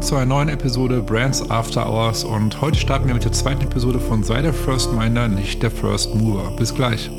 zu einer neuen Episode Brands After Hours und heute starten wir mit der zweiten Episode von Sei der First Minder, nicht der First Mover. Bis gleich.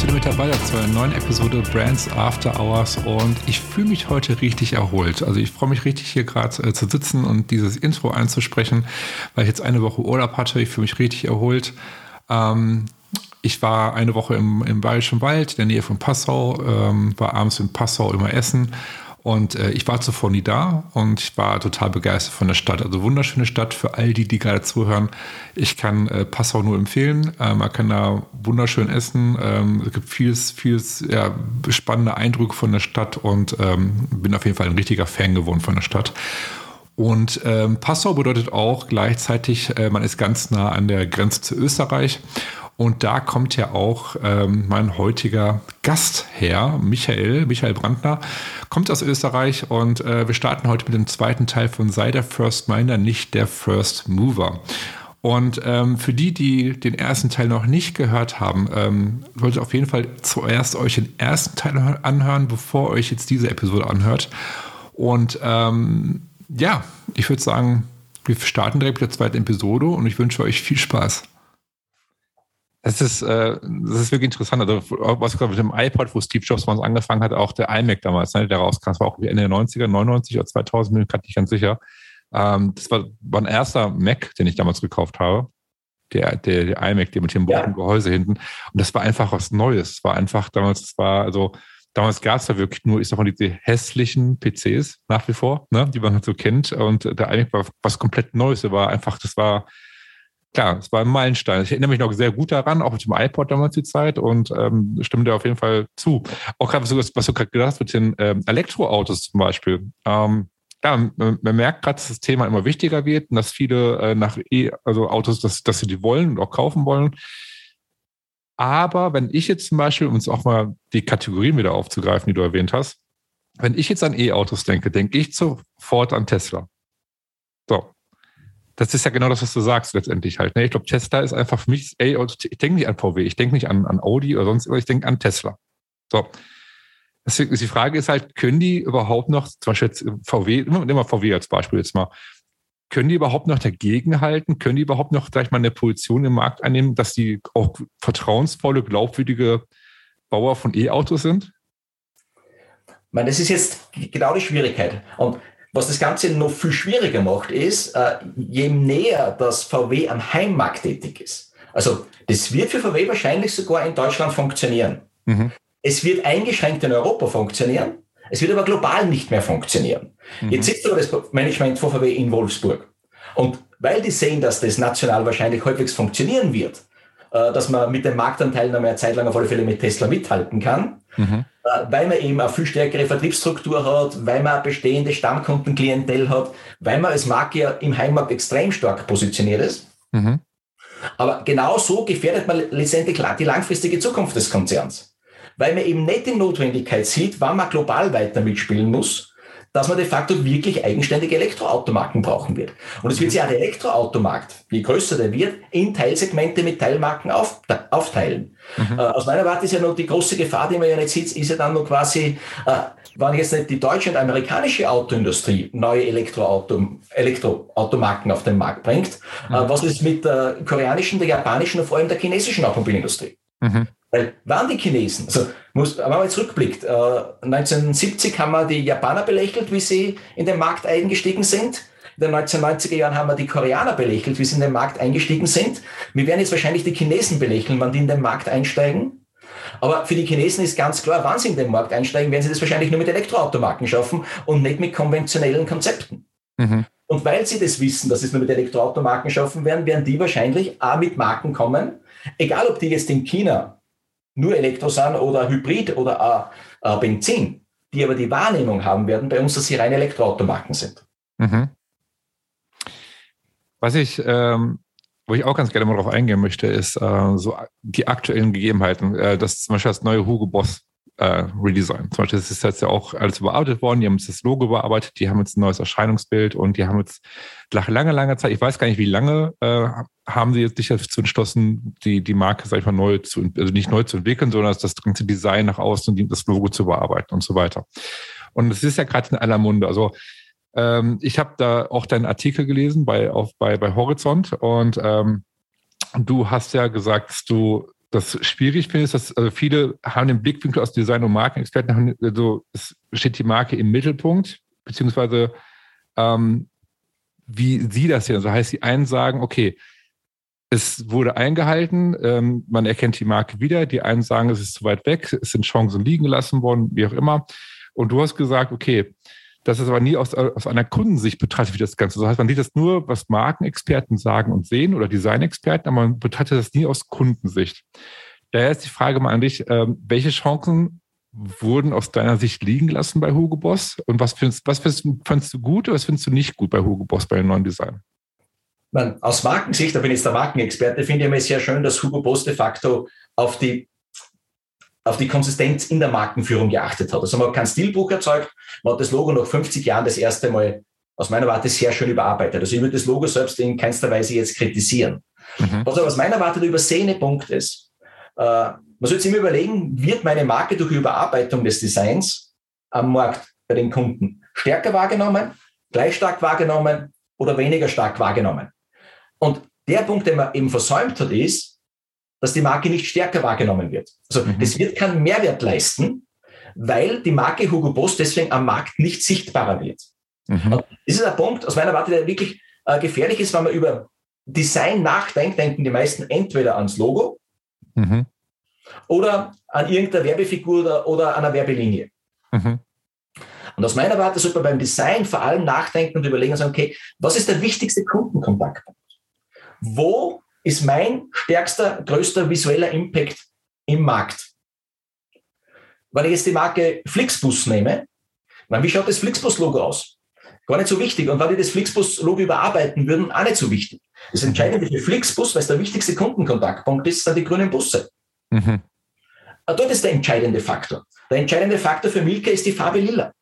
Dass ihr mit dabei zu einer neuen Episode Brands After Hours und ich fühle mich heute richtig erholt. Also ich freue mich richtig hier gerade äh, zu sitzen und dieses Intro einzusprechen, weil ich jetzt eine Woche Urlaub hatte. Ich fühle mich richtig erholt. Ähm, ich war eine Woche im, im Bayerischen Wald, in der Nähe von Passau, ähm, war abends in Passau immer essen und äh, ich war zuvor nie da und ich war total begeistert von der Stadt. Also wunderschöne Stadt für all die, die gerade zuhören. Ich kann äh, Passau nur empfehlen. Äh, man kann da wunderschön essen. Ähm, es gibt vieles, vieles ja, spannende Eindrücke von der Stadt und ähm, bin auf jeden Fall ein richtiger Fan geworden von der Stadt. Und ähm, Passau bedeutet auch gleichzeitig, äh, man ist ganz nah an der Grenze zu Österreich. Und da kommt ja auch ähm, mein heutiger Gast her, Michael, Michael Brandner, kommt aus Österreich und äh, wir starten heute mit dem zweiten Teil von Sei der First Minder, nicht der First Mover. Und ähm, für die, die den ersten Teil noch nicht gehört haben, ähm, solltet auf jeden Fall zuerst euch den ersten Teil anhören, bevor euch jetzt diese Episode anhört. Und ähm, ja, ich würde sagen, wir starten direkt mit der zweiten Episode und ich wünsche euch viel Spaß. Das ist, äh, das ist wirklich interessant. Also, was gerade mit dem iPod, wo Steve Jobs bei uns angefangen hat, auch der iMac damals, ne, der rauskam, das war auch Ende der 90er, 99 oder 2000, bin ich gerade nicht ganz sicher. Ähm, das war, war ein erster Mac, den ich damals gekauft habe. Der, der, der iMac, der mit dem ja. Gehäuse hinten. Und das war einfach was Neues. Es war einfach damals, es war, also, damals gab es da wirklich nur, ich sag mal, diese hässlichen PCs nach wie vor, ne, die man halt so kennt. Und der iMac war was komplett Neues. Der war einfach, das war, klar, es war ein Meilenstein. Ich erinnere mich noch sehr gut daran, auch mit dem iPod damals die Zeit und ähm, stimme dir auf jeden Fall zu. Auch gerade, was, was du gerade gesagt hast mit den ähm, Elektroautos zum Beispiel. Ähm, ja, man, merkt gerade, dass das Thema immer wichtiger wird und dass viele äh, nach e also Autos, dass, dass sie die wollen und auch kaufen wollen. Aber wenn ich jetzt zum Beispiel, um uns auch mal die Kategorien wieder aufzugreifen, die du erwähnt hast, wenn ich jetzt an E-Autos denke, denke ich sofort an Tesla. So, das ist ja genau das, was du sagst letztendlich halt. Ne? Ich glaube, Tesla ist einfach für mich, ey, ich denke nicht an VW, ich denke nicht an, an Audi oder sonst, ich denke an Tesla. So. Deswegen ist die Frage ist halt, können die überhaupt noch, zum Beispiel jetzt VW, nehmen wir VW als Beispiel jetzt mal, können die überhaupt noch dagegenhalten? Können die überhaupt noch gleich mal eine Position im Markt einnehmen, dass die auch vertrauensvolle, glaubwürdige Bauer von E-Autos sind? Meine, das ist jetzt genau die Schwierigkeit. Und was das Ganze noch viel schwieriger macht, ist, äh, je näher das VW am Heimmarkt tätig ist. Also das wird für VW wahrscheinlich sogar in Deutschland funktionieren. Mhm. Es wird eingeschränkt in Europa funktionieren. Es wird aber global nicht mehr funktionieren. Mhm. Jetzt sitzt aber das Management von VW in Wolfsburg. Und weil die sehen, dass das national wahrscheinlich halbwegs funktionieren wird, dass man mit dem Marktanteil noch mehr Zeit lang auf alle Fälle mit Tesla mithalten kann, mhm. Äh, weil man eben eine viel stärkere Vertriebsstruktur hat, weil man eine bestehende Stammkundenklientel hat, weil man als Marke ja im Heimmarkt extrem stark positioniert ist. Mhm. Aber genau so gefährdet man letztendlich die langfristige Zukunft des Konzerns. Weil man eben nicht die Notwendigkeit sieht, wann man global weiter mitspielen muss, dass man de facto wirklich eigenständige Elektroautomarken brauchen wird. Und es wird sich auch der Elektroautomarkt, je größer der wird, in Teilsegmente mit Teilmarken auf, aufteilen. Mhm. Äh, aus meiner Warte ist ja noch die große Gefahr, die man ja nicht sieht, ist ja dann noch quasi, äh, wenn jetzt nicht die deutsche und amerikanische Autoindustrie neue Elektroauto, Elektroautomarken auf den Markt bringt, äh, mhm. was ist mit der koreanischen, der japanischen und vor allem der chinesischen Automobilindustrie? Mhm. Weil waren die Chinesen, also muss, wenn man jetzt rückblickt, äh, 1970 haben wir die Japaner belächelt, wie sie in den Markt eingestiegen sind. In den 1990er Jahren haben wir die Koreaner belächelt, wie sie in den Markt eingestiegen sind. Wir werden jetzt wahrscheinlich die Chinesen belächeln, wann die in den Markt einsteigen. Aber für die Chinesen ist ganz klar, wann sie in den Markt einsteigen, werden sie das wahrscheinlich nur mit Elektroautomarken schaffen und nicht mit konventionellen Konzepten. Mhm. Und weil sie das wissen, dass sie es nur mit Elektroautomarken schaffen werden, werden die wahrscheinlich auch mit Marken kommen, egal ob die jetzt in China nur Elektro sind oder Hybrid oder auch Benzin, die aber die Wahrnehmung haben werden bei uns, dass sie reine Elektroautomarken sind. Mhm. Was ich, ähm, wo ich auch ganz gerne mal drauf eingehen möchte, ist äh, so die aktuellen Gegebenheiten. Äh, das zum Beispiel das neue Hugo Boss äh, Redesign. Zum Beispiel das ist jetzt ja auch alles überarbeitet worden. Die haben jetzt das Logo überarbeitet, die haben jetzt ein neues Erscheinungsbild und die haben jetzt nach langer, langer Zeit, ich weiß gar nicht, wie lange, äh, haben sie jetzt sich dazu entschlossen, die, die Marke, sag ich mal, neu zu, also nicht neu zu entwickeln, sondern das ganze Design nach außen und das Logo zu überarbeiten und so weiter. Und es ist ja gerade in aller Munde. Also ähm, ich habe da auch deinen Artikel gelesen bei, auf, bei, bei Horizont und ähm, du hast ja gesagt, dass du das schwierig findest, dass also viele haben den Blickwinkel aus Design- und Markenexperten, also es steht die Marke im Mittelpunkt, beziehungsweise ähm, wie sie das sehen. Also heißt, die einen sagen, okay, es wurde eingehalten, ähm, man erkennt die Marke wieder, die einen sagen, es ist zu weit weg, es sind Chancen liegen gelassen worden, wie auch immer. Und du hast gesagt, okay, das ist aber nie aus, aus einer Kundensicht betrachtet, wie das Ganze. Das heißt, man sieht das nur, was Markenexperten sagen und sehen oder Designexperten, aber man betrachtet das nie aus Kundensicht. Daher ist die Frage mal an dich, ähm, welche Chancen wurden aus deiner Sicht liegen gelassen bei Hugo Boss und was findest, was findest, findest du gut oder was findest du nicht gut bei Hugo Boss bei dem neuen Design? Man, aus Markensicht, da bin ich jetzt der Markenexperte, finde ich mir sehr schön, dass Hugo Boss de facto auf die auf die Konsistenz in der Markenführung geachtet hat. Also man hat kein Stilbuch erzeugt, man hat das Logo nach 50 Jahren das erste Mal aus meiner Warte sehr schön überarbeitet. Also ich würde das Logo selbst in keinster Weise jetzt kritisieren. Mhm. Was aber aus meiner Warte der übersehene Punkt ist, äh, man sollte sich immer überlegen, wird meine Marke durch Überarbeitung des Designs am Markt bei den Kunden stärker wahrgenommen, gleich stark wahrgenommen oder weniger stark wahrgenommen? Und der Punkt, den man eben versäumt hat, ist, dass die Marke nicht stärker wahrgenommen wird. Also mhm. das wird keinen Mehrwert leisten, weil die Marke Hugo Boss deswegen am Markt nicht sichtbarer wird. Mhm. Und das ist ein Punkt aus meiner Warte, der wirklich äh, gefährlich ist, wenn man über Design nachdenkt, denken die meisten entweder ans Logo mhm. oder an irgendeine Werbefigur oder, oder an einer Werbelinie. Mhm. Und aus meiner Warte sollte man beim Design vor allem nachdenken und überlegen und sagen, okay, was ist der wichtigste Kundenkontaktpunkt? Wo ist mein stärkster, größter visueller Impact im Markt. Wenn ich jetzt die Marke Flixbus nehme, dann wie schaut das Flixbus-Logo aus? Gar nicht so wichtig. Und wenn die das Flixbus-Logo überarbeiten würden, auch nicht so wichtig. Das Entscheidende für Flixbus, weil es der wichtigste Kundenkontaktpunkt ist, sind die grünen Busse. Mhm. Dort ist der entscheidende Faktor. Der entscheidende Faktor für Milka ist die Farbe Lila.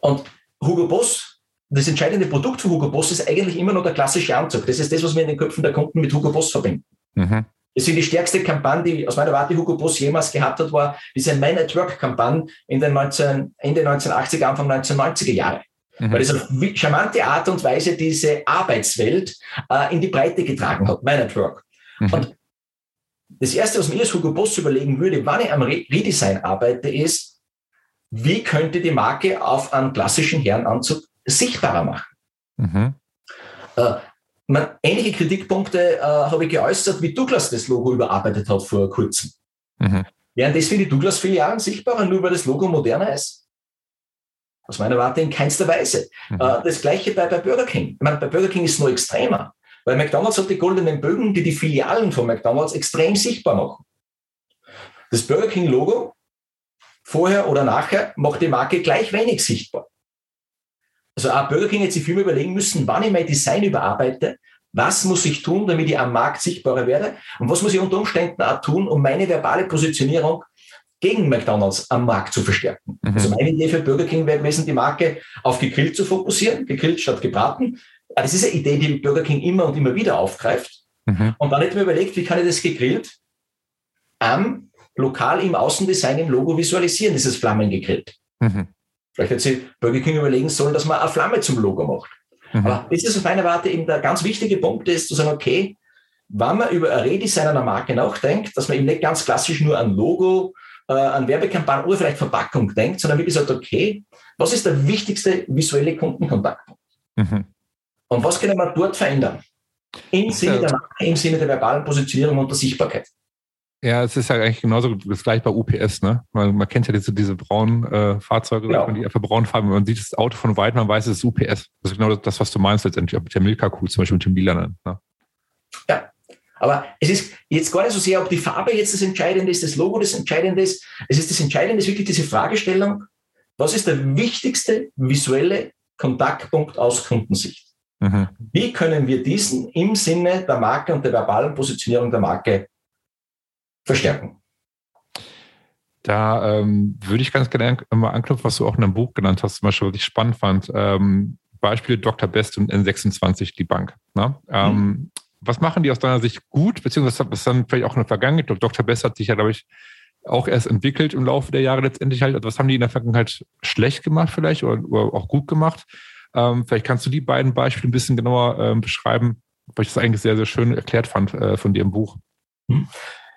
Und Hugo Boss das entscheidende Produkt von Hugo Boss ist eigentlich immer noch der klassische Anzug. Das ist das, was wir in den Köpfen der Kunden mit Hugo Boss verbinden. Mhm. Das ist die stärkste Kampagne, die aus meiner Warte Hugo Boss jemals gehabt hat, war diese Man at Work-Kampagne in den 19, Ende 1980er, Anfang 1990er Jahre. Mhm. Weil das auf charmante Art und Weise diese Arbeitswelt äh, in die Breite getragen hat, Man at Work. Mhm. Und das Erste, was mir als Hugo Boss überlegen würde, wann ich am Redesign arbeite, ist, wie könnte die Marke auf einen klassischen Herrenanzug sichtbarer machen. Mhm. Äh, man, ähnliche Kritikpunkte äh, habe ich geäußert, wie Douglas das Logo überarbeitet hat vor kurzem. Mhm. Wären das für die Douglas-Filialen sichtbarer, nur weil das Logo moderner ist? Aus meiner Warte in keinster Weise. Mhm. Äh, das gleiche bei, bei Burger King. Ich meine, bei Burger King ist es noch extremer, weil McDonalds hat die goldenen Bögen, die die Filialen von McDonalds extrem sichtbar machen. Das Burger King-Logo, vorher oder nachher, macht die Marke gleich wenig sichtbar. Also auch Burger King jetzt sich viel überlegen müssen, wann ich mein Design überarbeite, was muss ich tun, damit ich am Markt sichtbarer werde und was muss ich unter Umständen auch tun, um meine verbale Positionierung gegen McDonalds am Markt zu verstärken. Mhm. Also meine Idee für Burger King wäre gewesen, die Marke auf gegrillt zu fokussieren, gegrillt statt gebraten. Das ist eine Idee, die Burger King immer und immer wieder aufgreift. Mhm. Und dann hätte ich mir überlegt, wie kann ich das gegrillt am lokal im Außendesign im Logo visualisieren, dieses Flammen gegrillt. Mhm. Vielleicht hätte sich Burger King überlegen sollen, dass man eine Flamme zum Logo macht. Mhm. Aber das ist auf meiner Warte eben der ganz wichtige Punkt ist, zu sagen, okay, wenn man über ein Redesign einer Marke nachdenkt, dass man eben nicht ganz klassisch nur an Logo, äh, an Werbekampagnen oder vielleicht Verpackung denkt, sondern wirklich sagt, okay, was ist der wichtigste visuelle Kundenkontaktpunkt? Mhm. Und was können wir dort verändern? Im Sinne der Marke, im Sinne der verbalen Positionierung und der Sichtbarkeit. Ja, es ist ja eigentlich genauso das gleiche bei UPS, ne? Man, man kennt ja diese, diese braunen äh, Fahrzeuge, genau. die einfach braun farben. Man sieht das Auto von weitem, man weiß, es ist UPS. Das ist genau das, was du meinst letztendlich, mit der Milka-Kuh, zum Beispiel mit dem Lilanen. Ne? Ja, aber es ist jetzt gar nicht so sehr, ob die Farbe jetzt das Entscheidende ist, das Logo das Entscheidende ist. Es ist das Entscheidende, ist wirklich diese Fragestellung, was ist der wichtigste visuelle Kontaktpunkt aus Kundensicht? Mhm. Wie können wir diesen im Sinne der Marke und der verbalen Positionierung der Marke verstärken? Da ähm, würde ich ganz gerne mal anknüpfen, was du auch in einem Buch genannt hast, zum Beispiel, was ich spannend fand. Ähm, Beispiel Dr. Best und N26, die Bank. Ne? Ähm, mhm. Was machen die aus deiner Sicht gut, beziehungsweise was dann vielleicht auch in der Vergangenheit? Dr. Best hat sich ja, glaube ich, auch erst entwickelt im Laufe der Jahre letztendlich halt. Also was haben die in der Vergangenheit schlecht gemacht vielleicht oder, oder auch gut gemacht? Ähm, vielleicht kannst du die beiden Beispiele ein bisschen genauer ähm, beschreiben, weil ich das eigentlich sehr, sehr schön erklärt fand äh, von dir im Buch.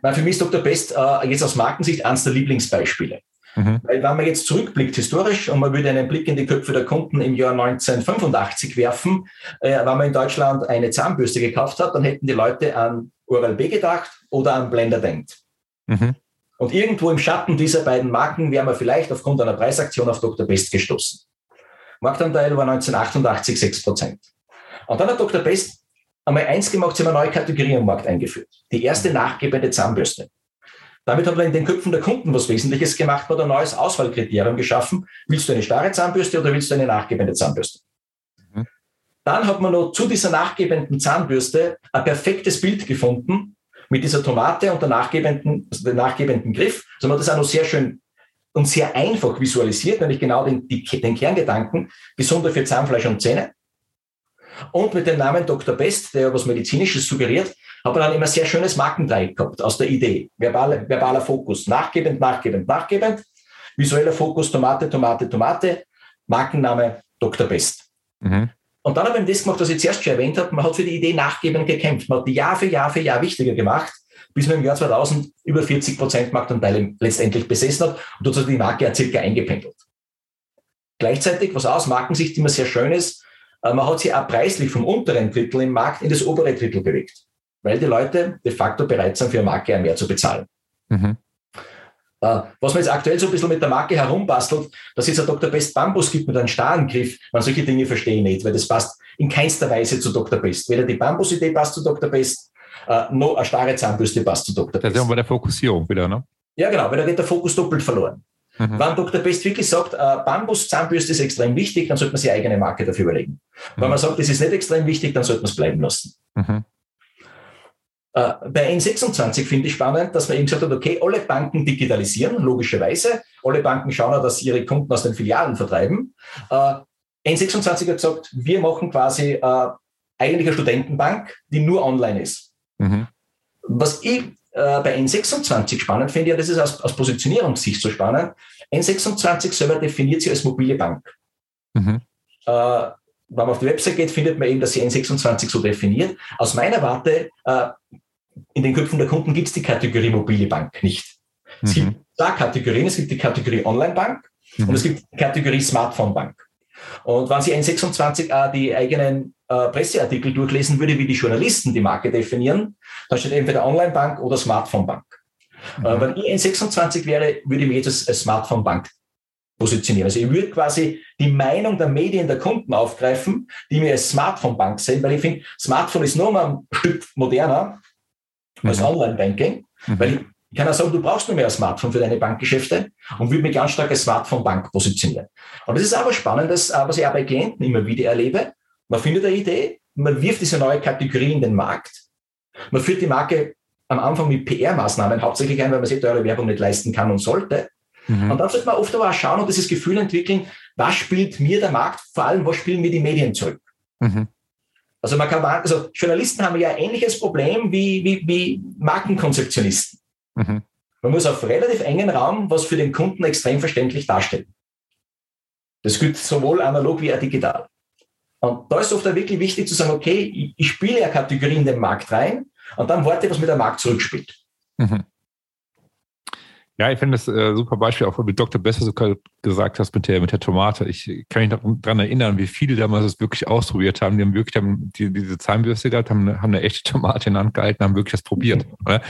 Mhm. Für mich ist Dr. Best äh, jetzt aus Markensicht eines der Lieblingsbeispiele. Mhm. Weil wenn man jetzt zurückblickt historisch und man würde einen Blick in die Köpfe der Kunden im Jahr 1985 werfen, äh, wenn man in Deutschland eine Zahnbürste gekauft hat, dann hätten die Leute an Oral-B gedacht oder an Blender denkt. Mhm. Und irgendwo im Schatten dieser beiden Marken wäre man vielleicht aufgrund einer Preisaktion auf Dr. Best gestoßen. Marktanteil war 1988 6 Prozent. Und dann hat Dr. Best einmal eins gemacht, sie haben eine neue Kategorie am Markt eingeführt. Die erste nachgebende Zahnbürste. Damit hat man in den Köpfen der Kunden was Wesentliches gemacht, hat ein neues Auswahlkriterium geschaffen. Willst du eine starre Zahnbürste oder willst du eine nachgebende Zahnbürste? Mhm. Dann hat man noch zu dieser nachgebenden Zahnbürste ein perfektes Bild gefunden mit dieser Tomate und der nachgebenden, also dem nachgebenden Griff. Also man hat das auch noch sehr schön und sehr einfach visualisiert, nämlich genau den, die, den Kerngedanken, gesunder für Zahnfleisch und Zähne. Und mit dem Namen Dr. Best, der was Medizinisches suggeriert, hat man dann immer sehr schönes Markendreieck gehabt aus der Idee. Verbale, verbaler Fokus, nachgebend, nachgebend, nachgebend. Visueller Fokus, Tomate, Tomate, Tomate. Markenname Dr. Best. Mhm. Und dann habe ich das gemacht, was ich zuerst schon erwähnt habe. Man hat für die Idee nachgebend gekämpft. Man hat die Jahr für Jahr für Jahr wichtiger gemacht, bis man im Jahr 2000 über 40 Prozent Marktanteile letztendlich besessen hat und dort hat die Marke ja circa eingependelt. Gleichzeitig, was aus Markensicht immer sehr schön ist, man hat sie auch preislich vom unteren Drittel im Markt in das obere Drittel bewegt weil die Leute de facto bereit sind, für eine Marke mehr zu bezahlen. Mhm. Uh, was man jetzt aktuell so ein bisschen mit der Marke herumbastelt, dass es ein Dr. Best Bambus gibt mit einem starren Griff, man solche Dinge verstehe ich nicht, weil das passt in keinster Weise zu Dr. Best. Weder die Bambus-Idee passt zu Dr. Best, uh, noch eine starre Zahnbürste passt zu Dr. Best. Das ist bei der Fokussierung wieder, ne? Ja, genau, weil da geht der Fokus doppelt verloren. Mhm. Wenn Dr. Best wirklich sagt, uh, Bambus-Zahnbürste ist extrem wichtig, dann sollte man sich eigene Marke dafür überlegen. Mhm. Wenn man sagt, das ist nicht extrem wichtig, dann sollte man es bleiben lassen. Mhm. Äh, bei N26 finde ich spannend, dass man eben gesagt hat, okay, alle Banken digitalisieren, logischerweise. Alle Banken schauen auch, dass sie ihre Kunden aus den Filialen vertreiben. Äh, N26 hat gesagt, wir machen quasi äh, eigentlich eine Studentenbank, die nur online ist. Mhm. Was ich äh, bei N26 spannend finde, ja, das ist aus, aus Positionierungssicht so spannend, N26 selber definiert sie als mobile Bank. Mhm. Äh, wenn man auf die Website geht, findet man eben, dass sie N26 so definiert. Aus meiner Warte, äh, in den Köpfen der Kunden gibt es die Kategorie mobile Bank nicht. Es mhm. gibt zwei Kategorien. Es gibt die Kategorie Online-Bank mhm. und es gibt die Kategorie Smartphone-Bank. Und wenn Sie N26 äh, die eigenen äh, Presseartikel durchlesen würde, wie die Journalisten die Marke definieren, dann steht entweder Online-Bank oder Smartphone-Bank. Mhm. Äh, wenn ich N26 wäre, würde ich mich jetzt als Smartphone-Bank positionieren. Also ich würde quasi die Meinung der Medien, der Kunden aufgreifen, die mir als Smartphone-Bank sehen, weil ich finde, Smartphone ist nur mal ein Stück moderner als mhm. Online-Banking, mhm. weil ich, ich kann auch sagen, du brauchst nur mehr ein Smartphone für deine Bankgeschäfte und würde mich ganz stark als Smartphone-Bank positionieren. Und das ist aber spannend, das, was ich auch bei Klienten immer wieder erlebe. Man findet eine Idee, man wirft diese neue Kategorie in den Markt, man führt die Marke am Anfang mit PR-Maßnahmen hauptsächlich ein, weil man sich teure Werbung nicht leisten kann und sollte. Mhm. Und dann sollte man oft aber auch schauen und dieses Gefühl entwickeln, was spielt mir der Markt, vor allem was spielen mir die Medien zurück. Mhm. Also man kann, also Journalisten haben ja ein ähnliches Problem wie, wie, wie Markenkonzeptionisten. Mhm. Man muss auf relativ engen Raum was für den Kunden extrem verständlich darstellen. Das gilt sowohl analog wie auch digital. Und da ist oft wirklich wichtig zu sagen, okay, ich, ich spiele ja Kategorien in den Markt rein und dann warte, was mir der Markt zurückspielt. Mhm. Ja, ich finde das äh, super Beispiel, auch wie Dr. Besser sogar gesagt hast mit der, mit der Tomate. Ich kann mich daran erinnern, wie viele damals das wirklich ausprobiert haben. Die haben wirklich haben die, diese Zahnbürste gehabt, haben, haben eine echte Tomate in der Hand gehalten, haben wirklich das probiert. Ne?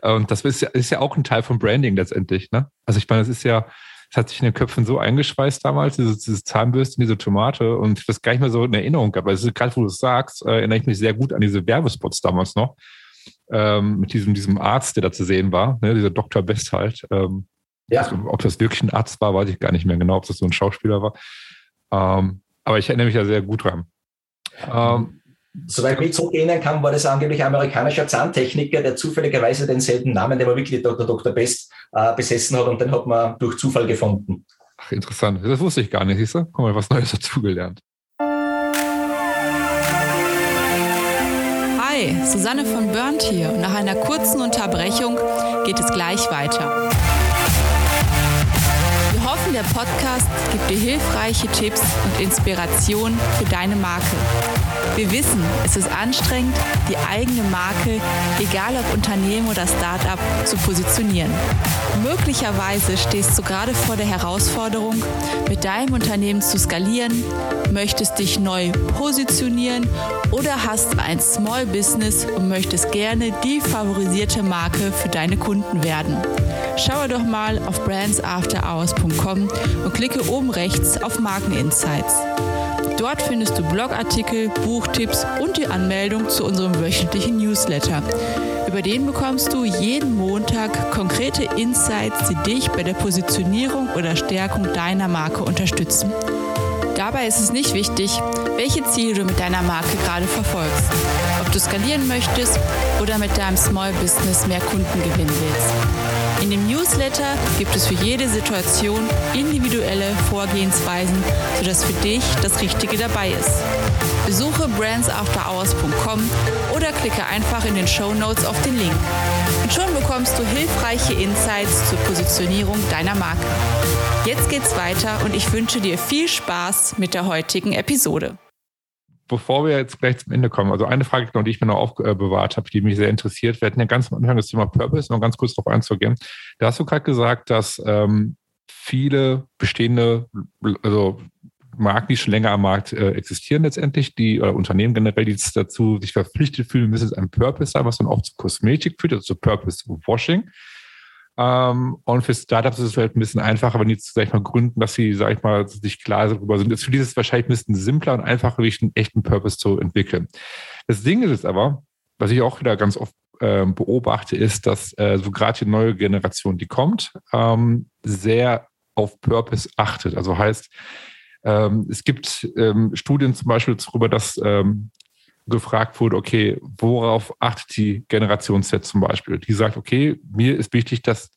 Und das ist ja, ist ja auch ein Teil vom Branding letztendlich. Ne? Also ich meine, das ist ja, es hat sich in den Köpfen so eingeschweißt damals, diese, diese Zahnbürste, diese Tomate und ich das gar nicht mehr so in Erinnerung gehabt. Also gerade wo du es sagst, äh, erinnere ich mich sehr gut an diese Werbespots damals noch ähm, mit diesem, diesem Arzt, der da zu sehen war, ne, dieser Dr. Best halt. Ähm, ja. also, ob das wirklich ein Arzt war, weiß ich gar nicht mehr genau, ob das so ein Schauspieler war. Ähm, aber ich erinnere mich ja sehr gut dran. Ähm, Soweit ich zurückerinnern kann, war das angeblich ein amerikanischer Zahntechniker, der zufälligerweise denselben Namen, der war wirklich Dr. Dr. Best, äh, besessen hat und den hat man durch Zufall gefunden. Ach, interessant. Das wusste ich gar nicht, siehst du? Guck mal, was Neues dazugelernt. Hi, Susanne von Burnt hier und nach einer kurzen Unterbrechung geht es gleich weiter der Podcast gibt dir hilfreiche Tipps und Inspiration für deine Marke. Wir wissen, es ist anstrengend, die eigene Marke, egal ob Unternehmen oder Startup, zu positionieren. Möglicherweise stehst du gerade vor der Herausforderung, mit deinem Unternehmen zu skalieren, möchtest dich neu positionieren oder hast ein Small Business und möchtest gerne die favorisierte Marke für deine Kunden werden. Schaue doch mal auf brandsafterhours.com und klicke oben rechts auf Markeninsights. Dort findest du Blogartikel, Buchtipps und die Anmeldung zu unserem wöchentlichen Newsletter. Über den bekommst du jeden Montag konkrete Insights, die dich bei der Positionierung oder Stärkung deiner Marke unterstützen. Dabei ist es nicht wichtig, welche Ziele du mit deiner Marke gerade verfolgst. Ob du skalieren möchtest oder mit deinem Small Business mehr Kunden gewinnen willst. In dem Newsletter gibt es für jede Situation individuelle Vorgehensweisen, sodass für dich das Richtige dabei ist. Besuche brandsafterhours.com oder klicke einfach in den Show Notes auf den Link. Und schon bekommst du hilfreiche Insights zur Positionierung deiner Marke. Jetzt geht's weiter und ich wünsche dir viel Spaß mit der heutigen Episode bevor wir jetzt gleich zum Ende kommen, also eine Frage, die ich mir noch aufbewahrt habe, die mich sehr interessiert. Wir hatten ja ganz am Anfang das Thema Purpose, noch ganz kurz darauf einzugehen. Da hast du gerade gesagt, dass ähm, viele bestehende, also Marken, die schon länger am Markt äh, existieren letztendlich, die oder Unternehmen generell, die dazu sich verpflichtet fühlen, müssen ein Purpose sein, was dann auch zu Kosmetik führt, also zu Purpose Washing. Ähm, und für Startups ist es halt ein bisschen einfacher, wenn die, sag ich mal, gründen, dass sie, sag ich mal, sich klar darüber sind. Für ist es wahrscheinlich ein bisschen simpler und einfacher, wirklich einen echten Purpose zu entwickeln. Das Ding ist es aber, was ich auch wieder ganz oft ähm, beobachte, ist, dass äh, so gerade die neue Generation, die kommt, ähm, sehr auf Purpose achtet. Also heißt, ähm, es gibt ähm, Studien zum Beispiel darüber, dass ähm, gefragt wurde, okay, worauf achtet die Generation Z zum Beispiel? Die sagt, okay, mir ist wichtig, dass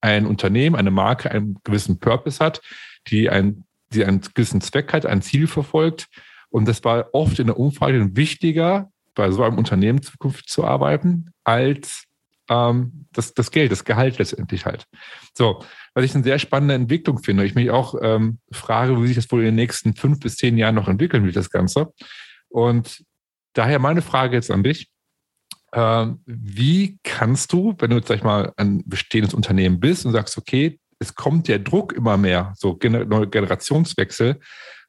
ein Unternehmen, eine Marke einen gewissen Purpose hat, die, ein, die einen gewissen Zweck hat, ein Ziel verfolgt. Und das war oft in der Umfrage wichtiger, bei so einem Unternehmen Zukunft zu arbeiten, als ähm, das, das Geld, das Gehalt letztendlich halt. So, was ich eine sehr spannende Entwicklung finde. Ich mich auch ähm, frage, wie sich das wohl in den nächsten fünf bis zehn Jahren noch entwickeln wird, das Ganze. Und Daher meine Frage jetzt an dich. Ähm, wie kannst du, wenn du jetzt, sag ich mal, ein bestehendes Unternehmen bist und sagst, okay, es kommt der Druck immer mehr, so Generationswechsel,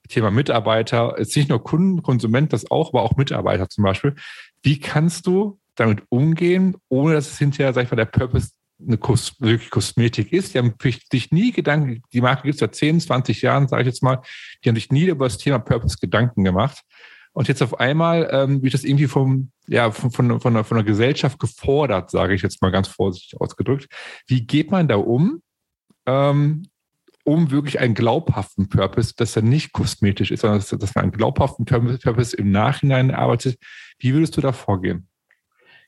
Thema Mitarbeiter, ist nicht nur Kunden, Konsument, das auch, aber auch Mitarbeiter zum Beispiel. Wie kannst du damit umgehen, ohne dass es hinterher, sag ich mal, der Purpose eine Kos wirklich Kosmetik ist. Die haben sich nie Gedanken, die Marke gibt es seit 10, 20 Jahren, sage ich jetzt mal, die haben sich nie über das Thema Purpose Gedanken gemacht. Und jetzt auf einmal ähm, wird das irgendwie vom, ja, von, von, von, der, von der Gesellschaft gefordert, sage ich jetzt mal ganz vorsichtig ausgedrückt. Wie geht man da um, ähm, um wirklich einen glaubhaften Purpose, dass er nicht kosmetisch ist, sondern dass, dass man einen glaubhaften Purpose im Nachhinein arbeitet? Wie würdest du da vorgehen?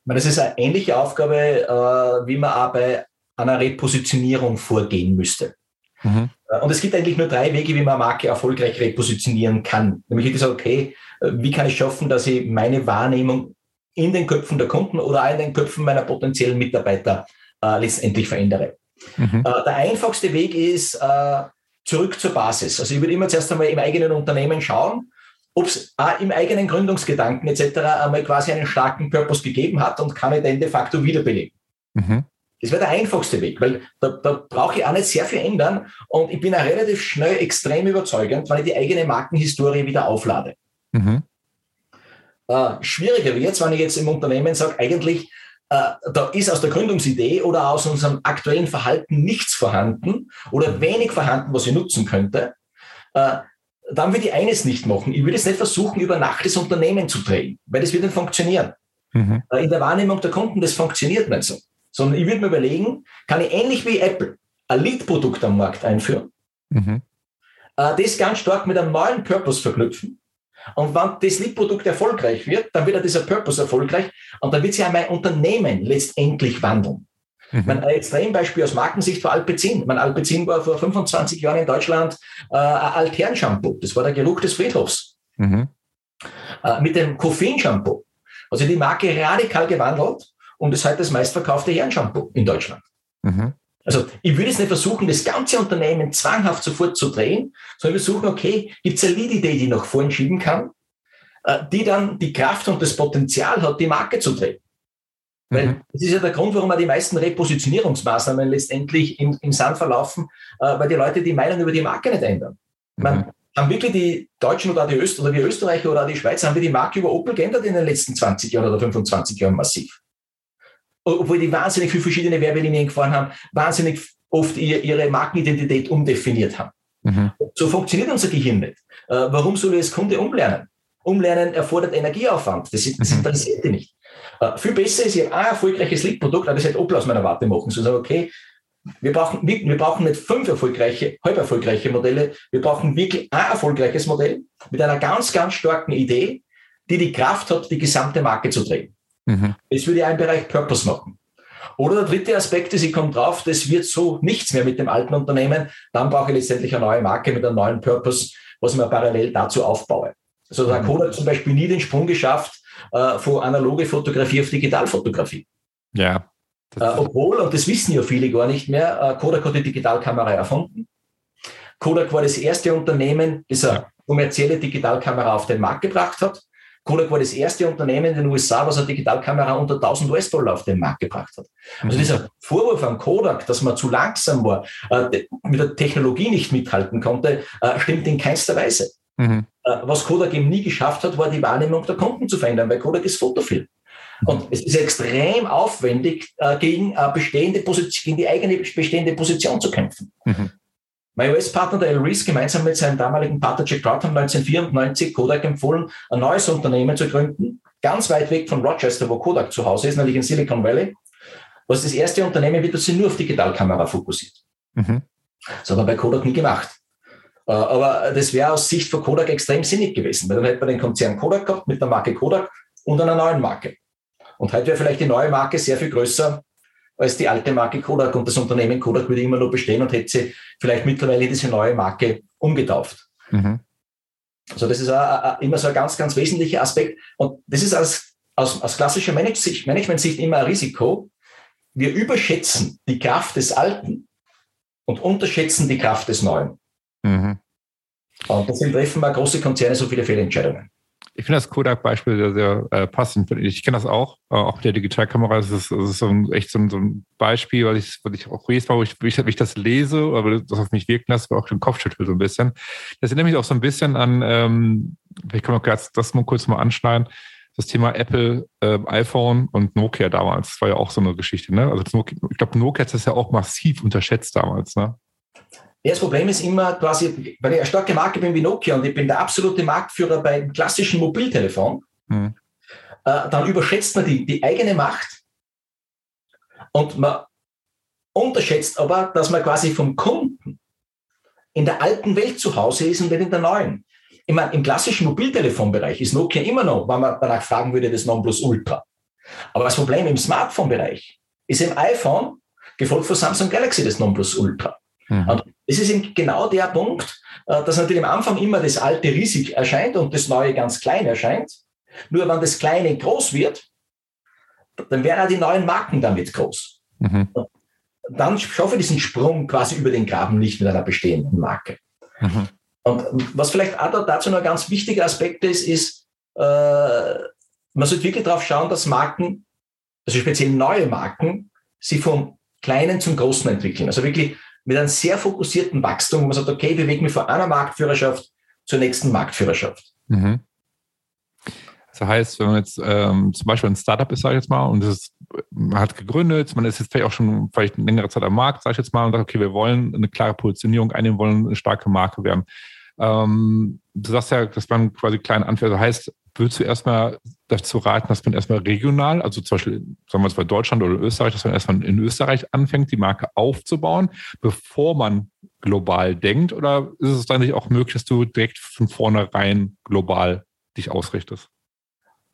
Das ist eine ähnliche Aufgabe, äh, wie man auch bei einer Repositionierung vorgehen müsste. Mhm. Äh, und es gibt eigentlich nur drei Wege, wie man eine Marke erfolgreich repositionieren kann. Nämlich ich gesagt, okay, äh, wie kann ich schaffen, dass ich meine Wahrnehmung in den Köpfen der Kunden oder auch in den Köpfen meiner potenziellen Mitarbeiter äh, letztendlich verändere. Mhm. Äh, der einfachste Weg ist äh, zurück zur Basis. Also ich würde immer zuerst einmal im eigenen Unternehmen schauen, ob es im eigenen Gründungsgedanken etc. einmal quasi einen starken Purpose gegeben hat und kann ich den de facto wiederbeleben. Mhm. Das wäre der einfachste Weg, weil da, da brauche ich auch nicht sehr viel ändern und ich bin auch relativ schnell extrem überzeugend, weil ich die eigene Markenhistorie wieder auflade. Mhm. Äh, schwieriger wird es, wenn ich jetzt im Unternehmen sage, eigentlich, äh, da ist aus der Gründungsidee oder aus unserem aktuellen Verhalten nichts vorhanden oder wenig vorhanden, was ich nutzen könnte. Äh, dann würde ich eines nicht machen. Ich würde es nicht versuchen, über Nacht das Unternehmen zu drehen, weil das wird nicht funktionieren. Mhm. Äh, in der Wahrnehmung der Kunden, das funktioniert nicht so. Sondern ich würde mir überlegen, kann ich ähnlich wie Apple ein Lead-Produkt am Markt einführen, mhm. Äh, das ganz stark mit einem neuen Purpose verknüpfen Und wenn das Lead-Produkt erfolgreich wird, dann wird auch dieser Purpose erfolgreich und dann wird sich auch mein Unternehmen letztendlich wandeln. Mhm. Mein Extrembeispiel aus Markensicht war Alpecin. Mein Alpecin war vor 25 Jahren in Deutschland äh, ein Altern-Shampoo. Das war der Geruch des Friedhofs. Mhm. Äh, mit dem Koffein-Shampoo. Also die Marke radikal gewandelt und ist heute das meistverkaufte Herrenshampoo in Deutschland. Mhm. Also ich würde jetzt nicht versuchen, das ganze Unternehmen zwanghaft sofort zu drehen, sondern wir suchen, okay, gibt es eine Lead-Idee, die nach vorn schieben kann, äh, die dann die Kraft und das Potenzial hat, die Marke zu drehen. Weil mhm. das ist ja der Grund, warum wir die meisten Repositionierungsmaßnahmen letztendlich im, im Sand verlaufen, äh, weil die Leute die Meinung über die Marke nicht ändern. Mhm. Man, haben wirklich die Deutschen oder die, Öst oder die Österreicher oder die Schweizer, haben wir die Marke über Opel geändert in den letzten 20 Jahren oder 25 Jahren massiv. Obwohl die wahnsinnig viele verschiedene Werbelinien gefahren haben, wahnsinnig oft ihre Markenidentität umdefiniert haben. Mhm. So funktioniert unser Gehirn nicht. Äh, warum soll ich als Kunde umlernen? Umlernen erfordert Energieaufwand. Das, das mhm. interessiert die nicht. Äh, viel besser ist, ich habe ein erfolgreiches Lead-Produkt, aber das hätte Opel aus meiner Warte machen. So sagen, okay, wir brauchen, wir brauchen nicht fünf erfolgreiche, halb erfolgreiche Modelle. Wir brauchen wirklich ein erfolgreiches Modell mit einer ganz, ganz starken Idee, die die Kraft hat, die gesamte Marke zu drehen. Mhm. Das würde ich im Bereich Purpose machen. Oder der dritte Aspekt ist, ich komme drauf, das wird so nichts mehr mit dem alten Unternehmen. Dann brauche ich letztendlich eine neue Marke mit einem neuen Purpose, was ich mir parallel dazu aufbaue. Also der Kodak hat zum Beispiel nie den Sprung geschafft äh, von analoge Fotografie auf Digitalfotografie. Ja. Äh, obwohl, und das wissen ja viele gar nicht mehr, äh, Kodak hat die Digitalkamera erfunden. Kodak war das erste Unternehmen, das eine kommerzielle Digitalkamera auf den Markt gebracht hat. Kodak war das erste Unternehmen in den USA, was eine Digitalkamera unter 1000 US-Dollar auf den Markt gebracht hat. Also mhm. dieser Vorwurf an Kodak, dass man zu langsam war, äh, mit der Technologie nicht mithalten konnte, äh, stimmt in keinster Weise. Mhm. Äh, was Kodak eben nie geschafft hat, war die Wahrnehmung der Kunden zu verändern, weil Kodak ist Fotofilm. Und es ist extrem aufwendig, gegen, bestehende Position, gegen die eigene bestehende Position zu kämpfen. Mhm. Mein US-Partner, der Al Reese, gemeinsam mit seinem damaligen Partner Jack Trout haben 1994 Kodak empfohlen, ein neues Unternehmen zu gründen, ganz weit weg von Rochester, wo Kodak zu Hause ist, nämlich in Silicon Valley, was das erste Unternehmen wird, das sich nur auf Digitalkamera fokussiert. Mhm. Das hat er bei Kodak nie gemacht. Äh, aber das wäre aus Sicht von Kodak extrem sinnig gewesen, weil dann hätte man den Konzern Kodak gehabt mit der Marke Kodak und einer neuen Marke. Und heute wäre vielleicht die neue Marke sehr viel größer als die alte Marke Kodak und das Unternehmen Kodak würde immer nur bestehen und hätte sie vielleicht mittlerweile diese neue Marke umgetauft. Mhm. Also das ist immer so ein ganz, ganz wesentlicher Aspekt. Und das ist aus, aus, aus klassischer Management-Sicht immer ein Risiko. Wir überschätzen die Kraft des Alten und unterschätzen die Kraft des Neuen. Mhm. Und deswegen treffen wir große Konzerne so viele Fehlentscheidungen ich finde das Kodak-Beispiel sehr, sehr äh, passend. Ich kenne das auch, äh, auch mit der Digitalkamera. Das ist, das ist so ein, echt so ein, so ein Beispiel, weil ich, weil ich auch jedes Mal, wo ich, wo ich, das lese oder das auf mich wirken lasse, auch den Kopf schüttel so ein bisschen. Das erinnert mich auch so ein bisschen an, ähm, vielleicht können wir das mal kurz mal anschneiden, das Thema Apple, äh, iPhone und Nokia damals. Das war ja auch so eine Geschichte. Ne? Also Nokia, ich glaube, Nokia hat das ja auch massiv unterschätzt damals. Ne? Das Problem ist immer quasi, weil ich eine starke Marke bin wie Nokia und ich bin der absolute Marktführer beim klassischen Mobiltelefon, mhm. äh, dann überschätzt man die, die eigene Macht und man unterschätzt aber, dass man quasi vom Kunden in der alten Welt zu Hause ist und nicht in der neuen. Ich meine, im klassischen Mobiltelefonbereich ist Nokia immer noch, wenn man danach fragen würde, das Nonplusultra. Aber das Problem im Smartphone-Bereich ist im iPhone, gefolgt von Samsung Galaxy, das Nonplusultra. Mhm. Und das ist eben genau der Punkt, äh, dass natürlich am Anfang immer das alte riesig erscheint und das neue ganz klein erscheint. Nur wenn das kleine groß wird, dann werden auch die neuen Marken damit groß. Mhm. Dann schaffe ich diesen Sprung quasi über den Graben nicht mit einer bestehenden Marke. Mhm. Und was vielleicht auch dazu noch ein ganz wichtiger Aspekt ist, ist, äh, man sollte wirklich darauf schauen, dass Marken, also speziell neue Marken, sich vom Kleinen zum Großen entwickeln. Also wirklich mit einem sehr fokussierten Wachstum, wo man sagt, okay, ich bewege mich von einer Marktführerschaft zur nächsten Marktführerschaft. Mhm. Das heißt, wenn man jetzt ähm, zum Beispiel ein Startup ist, sage ich jetzt mal, und es man hat gegründet, man ist jetzt vielleicht auch schon vielleicht eine längere Zeit am Markt, sage ich jetzt mal, und sagt, okay, wir wollen eine klare Positionierung einnehmen, wollen eine starke Marke werden. Ähm, du sagst ja, dass man quasi klein anfängt. Das heißt, würdest du erstmal dazu raten, dass man erstmal regional, also zum Beispiel, sagen wir jetzt bei Deutschland oder Österreich, dass man erstmal in Österreich anfängt, die Marke aufzubauen, bevor man global denkt? Oder ist es dann nicht auch möglich, dass du direkt von vornherein global dich ausrichtest?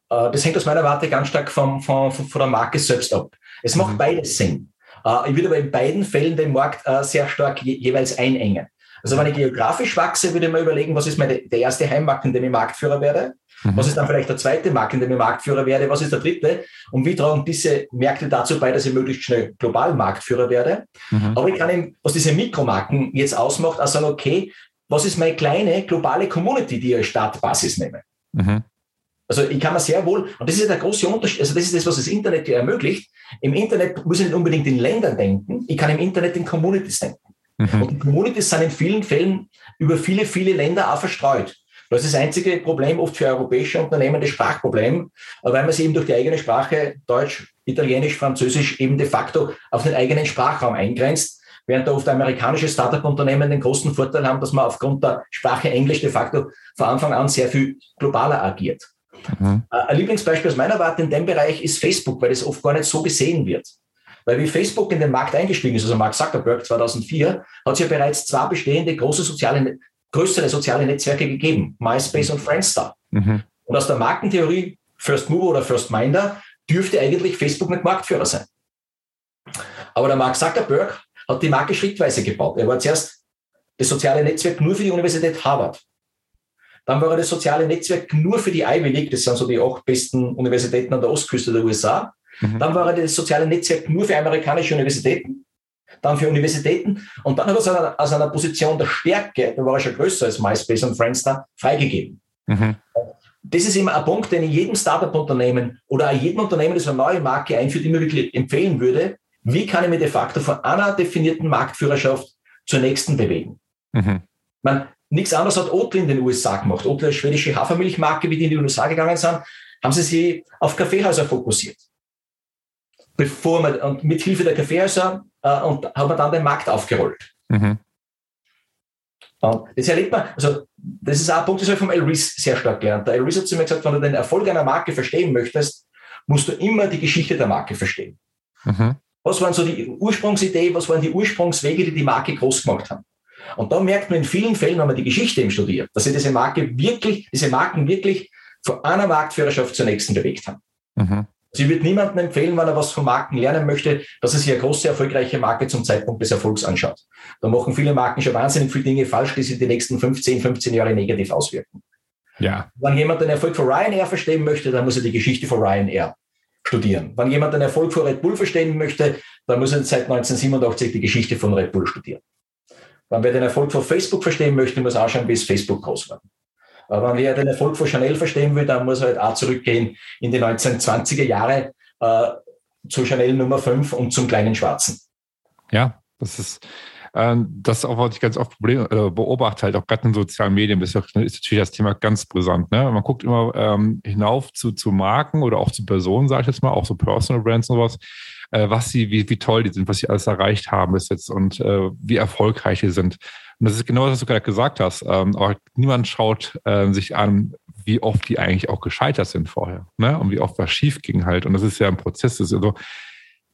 Äh, das hängt aus meiner Warte ganz stark vom, vom, von der Marke selbst ab. Es macht mhm. beides Sinn. Äh, ich würde aber in beiden Fällen den Markt äh, sehr stark je, jeweils einengen. Also wenn ich geografisch wachse, würde ich mir überlegen, was ist meine, der erste Heimmarkt, in dem ich Marktführer werde? Mhm. Was ist dann vielleicht der zweite Markt, in dem ich Marktführer werde? Was ist der dritte? Und wie tragen diese Märkte dazu bei, dass ich möglichst schnell global Marktführer werde? Mhm. Aber ich kann eben, was diese Mikromarken jetzt ausmacht, auch sagen, okay, was ist meine kleine globale Community, die ich als Startbasis nehme? Mhm. Also ich kann mir sehr wohl, und das ist der große Unterschied, also das ist das, was das Internet dir ermöglicht. Im Internet muss ich nicht unbedingt in Ländern denken, ich kann im Internet in Communities denken. Mhm. Und die Communities sind in vielen Fällen über viele, viele Länder auch verstreut. Das ist das einzige Problem oft für europäische Unternehmen, das Sprachproblem, weil man sie eben durch die eigene Sprache, Deutsch, Italienisch, Französisch, eben de facto auf den eigenen Sprachraum eingrenzt, während da oft amerikanische Startup-Unternehmen den großen Vorteil haben, dass man aufgrund der Sprache Englisch de facto von Anfang an sehr viel globaler agiert. Mhm. Ein Lieblingsbeispiel aus meiner Warte in dem Bereich ist Facebook, weil das oft gar nicht so gesehen wird. Weil wie Facebook in den Markt eingestiegen ist, also Mark Zuckerberg 2004, hat es ja bereits zwei bestehende große soziale, größere soziale Netzwerke gegeben, MySpace und Friendster. Mhm. Und aus der Markentheorie First Mover oder First Minder dürfte eigentlich Facebook nicht Marktführer sein. Aber der Mark Zuckerberg hat die Marke schrittweise gebaut. Er war zuerst das soziale Netzwerk nur für die Universität Harvard. Dann war er das soziale Netzwerk nur für die Ivy League, das sind so die acht besten Universitäten an der Ostküste der USA. Mhm. Dann war er das soziale Netzwerk nur für amerikanische Universitäten, dann für Universitäten und dann hat er es aus einer Position der Stärke, da war er schon größer als MySpace und Friendster, freigegeben. Mhm. Das ist immer ein Punkt, den ich jedem Startup-Unternehmen oder jedem Unternehmen, das eine neue Marke einführt, immer wirklich empfehlen würde. Wie kann ich mich de facto von einer definierten Marktführerschaft zur nächsten bewegen? Mhm. Man, nichts anderes hat Oatly in den USA gemacht. Oatly, eine schwedische Hafermilchmarke, wie die in die USA gegangen sind, haben sie sich auf Kaffeehäuser fokussiert bevor man, und mit Hilfe der Kaffeehäuser äh, und haben wir dann den Markt aufgerollt. Mhm. Und das erlebt man, also das ist auch ein Punkt, das habe ich vom El Rees sehr stark gelernt. Der El Rees hat zu mir gesagt, wenn du den Erfolg einer Marke verstehen möchtest, musst du immer die Geschichte der Marke verstehen. Mhm. Was waren so die Ursprungsidee, was waren die Ursprungswege, die die Marke groß gemacht haben? Und da merkt man in vielen Fällen, wenn man die Geschichte eben studiert, dass sie diese Marke wirklich, diese Marken wirklich von einer Marktführerschaft zur nächsten bewegt haben. Mhm. Sie wird niemandem empfehlen, wenn er was von Marken lernen möchte, dass er sich eine große, erfolgreiche Marke zum Zeitpunkt des Erfolgs anschaut. Da machen viele Marken schon wahnsinnig viele Dinge falsch, die sich die nächsten 15, 15 Jahre negativ auswirken. Ja. Wenn jemand den Erfolg von Ryanair verstehen möchte, dann muss er die Geschichte von Ryanair studieren. Wenn jemand den Erfolg von Red Bull verstehen möchte, dann muss er seit 1987 die Geschichte von Red Bull studieren. Wenn wer den Erfolg von Facebook verstehen möchte, muss er anschauen, wie es Facebook groß war. Aber wenn wer den Erfolg von Chanel verstehen will, dann muss er halt auch zurückgehen in die 1920er Jahre äh, zu Chanel Nummer 5 und zum kleinen Schwarzen. Ja, das ist, äh, das auch, was ich ganz oft äh, beobachte, halt auch gerade in sozialen Medien, ist, ist, natürlich das Thema ganz brisant. Ne? Man guckt immer ähm, hinauf zu, zu Marken oder auch zu Personen, sage ich jetzt mal, auch so Personal Brands und sowas, was sie, wie, wie toll die sind, was sie alles erreicht haben bis jetzt und äh, wie erfolgreich sie sind. Und das ist genau das, was du gerade gesagt hast. Ähm, aber niemand schaut äh, sich an, wie oft die eigentlich auch gescheitert sind vorher. Ne? Und wie oft was schief ging halt. Und das ist ja ein Prozess. Also,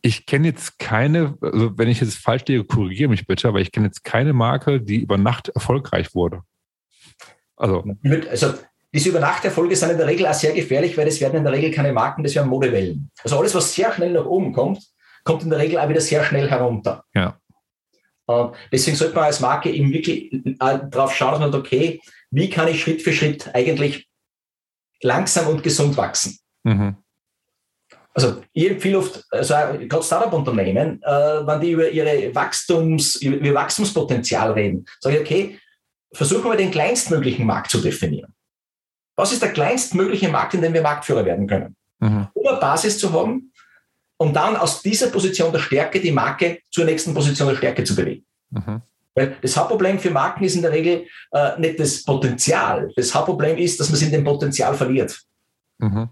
ich kenne jetzt keine, also wenn ich jetzt falsch liege, korrigiere mich bitte, aber ich kenne jetzt keine Marke, die über Nacht erfolgreich wurde. Also, also diese Übernachterfolge sind in der Regel auch sehr gefährlich, weil das werden in der Regel keine Marken, das werden Modewellen. Also alles, was sehr schnell nach oben kommt, kommt in der Regel auch wieder sehr schnell herunter. Ja. Und deswegen sollte man als Marke eben wirklich äh, darauf schauen, dass man sagt, okay, wie kann ich Schritt für Schritt eigentlich langsam und gesund wachsen? Mhm. Also ich empfehle oft, also gerade Startup-Unternehmen, äh, wenn die über ihre Wachstums, über ihr Wachstumspotenzial reden, sage ich, okay, versuchen wir den kleinstmöglichen Markt zu definieren. Was ist der kleinstmögliche Markt, in dem wir Marktführer werden können? Mhm. Um eine Basis zu haben, um dann aus dieser Position der Stärke die Marke zur nächsten Position der Stärke zu bewegen. Mhm. Weil das Hauptproblem für Marken ist in der Regel äh, nicht das Potenzial. Das Hauptproblem ist, dass man sich in dem Potenzial verliert. Mhm.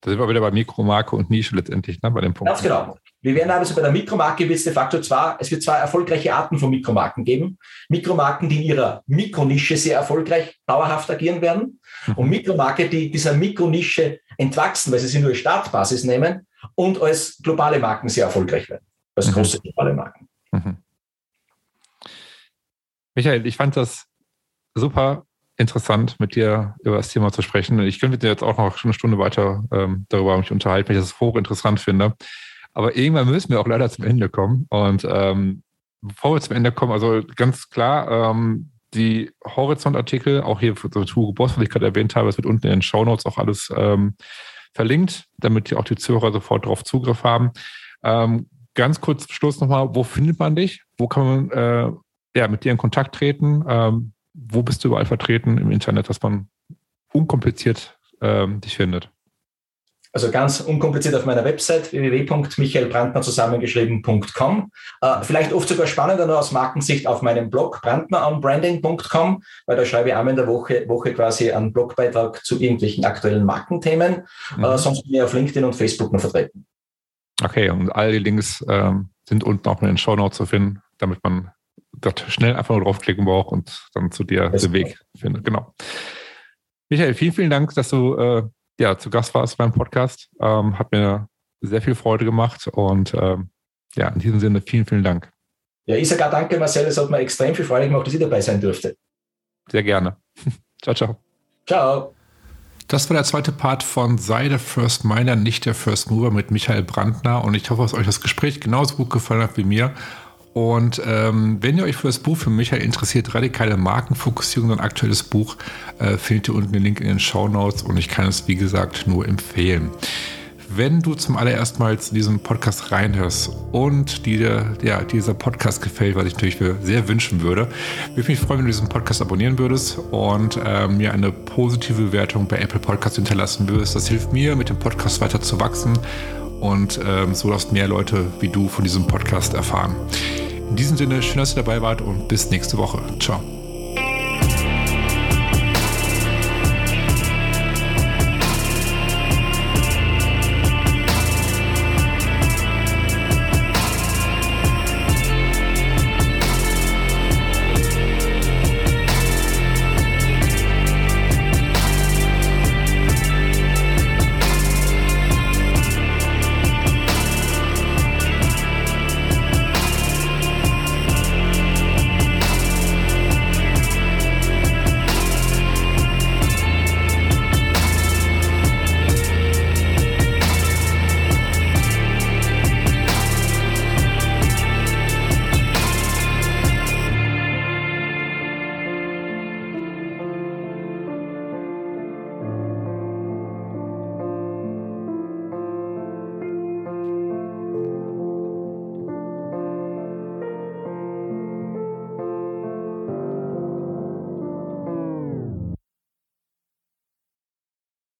Da sind wir wieder bei Mikromarke und Nische letztendlich, ne, bei dem Punkt. Ganz genau. Wir werden also bei der Mikromarke wird es de facto zwar, es wird zwei erfolgreiche Arten von Mikromarken geben. Mikromarken, die in ihrer Mikronische sehr erfolgreich dauerhaft agieren werden. Mhm. Und Mikromarke, die dieser Mikronische entwachsen, weil sie sie nur als Startbasis nehmen und als globale Marken sehr erfolgreich werden. Als mhm. große globale Marken. Mhm. Michael, ich fand das super interessant, mit dir über das Thema zu sprechen. Ich könnte mit dir jetzt auch noch eine Stunde weiter ähm, darüber mich unterhalten, weil ich das hochinteressant finde. Aber irgendwann müssen wir auch leider zum Ende kommen. Und ähm, bevor wir zum Ende kommen, also ganz klar, ähm, die Horizont-Artikel, auch hier für Hugo Boss, was ich gerade erwähnt habe, es wird unten in den Show Notes auch alles ähm, verlinkt, damit auch die Zuhörer sofort darauf Zugriff haben. Ähm, ganz kurz zum Schluss nochmal, wo findet man dich? Wo kann man äh, ja, mit dir in Kontakt treten? Ähm, wo bist du überall vertreten im Internet, dass man unkompliziert ähm, dich findet? Also ganz unkompliziert auf meiner Website www.michaelbrandner zusammengeschrieben.com. Äh, vielleicht oft sogar spannender nur aus Markensicht auf meinem Blog brandneronbranding.com, weil da schreibe ich einmal in der Woche, Woche quasi einen Blogbeitrag zu irgendwelchen aktuellen Markenthemen. Äh, mhm. Äh, sonst bin ich auf LinkedIn und Facebook noch vertreten. Okay, und all die Links ähm, sind unten auch in den Show Notes zu finden, damit man dort schnell einfach nur draufklicken braucht und dann zu dir den Weg findet. Genau. Michael, vielen, vielen Dank, dass du äh, ja, zu Gast warst beim Podcast. Ähm, hat mir sehr viel Freude gemacht und ähm, ja, in diesem Sinne vielen, vielen Dank. Ja, ich sage auch danke, Marcel. Es hat mir extrem viel Freude gemacht, dass ich dabei sein durfte. Sehr gerne. ciao, ciao. Ciao. Das war der zweite Part von Sei der First Miner, nicht der First Mover mit Michael Brandner. Und ich hoffe, dass euch das Gespräch genauso gut gefallen hat wie mir. Und ähm, wenn ihr euch für das Buch für Michael interessiert, radikale Markenfokussierung, ein aktuelles Buch, äh, findet ihr unten den Link in den Show Notes und ich kann es, wie gesagt, nur empfehlen. Wenn du zum allerersten Mal zu diesem Podcast reinhörst und dir ja, dieser Podcast gefällt, was ich natürlich sehr wünschen würde, würde ich mich freuen, wenn du diesen Podcast abonnieren würdest und äh, mir eine positive Bewertung bei Apple Podcasts hinterlassen würdest. Das hilft mir, mit dem Podcast weiter zu wachsen und ähm, so dass mehr Leute wie du von diesem Podcast erfahren. In diesem Sinne, schön, dass ihr dabei wart und bis nächste Woche. Ciao.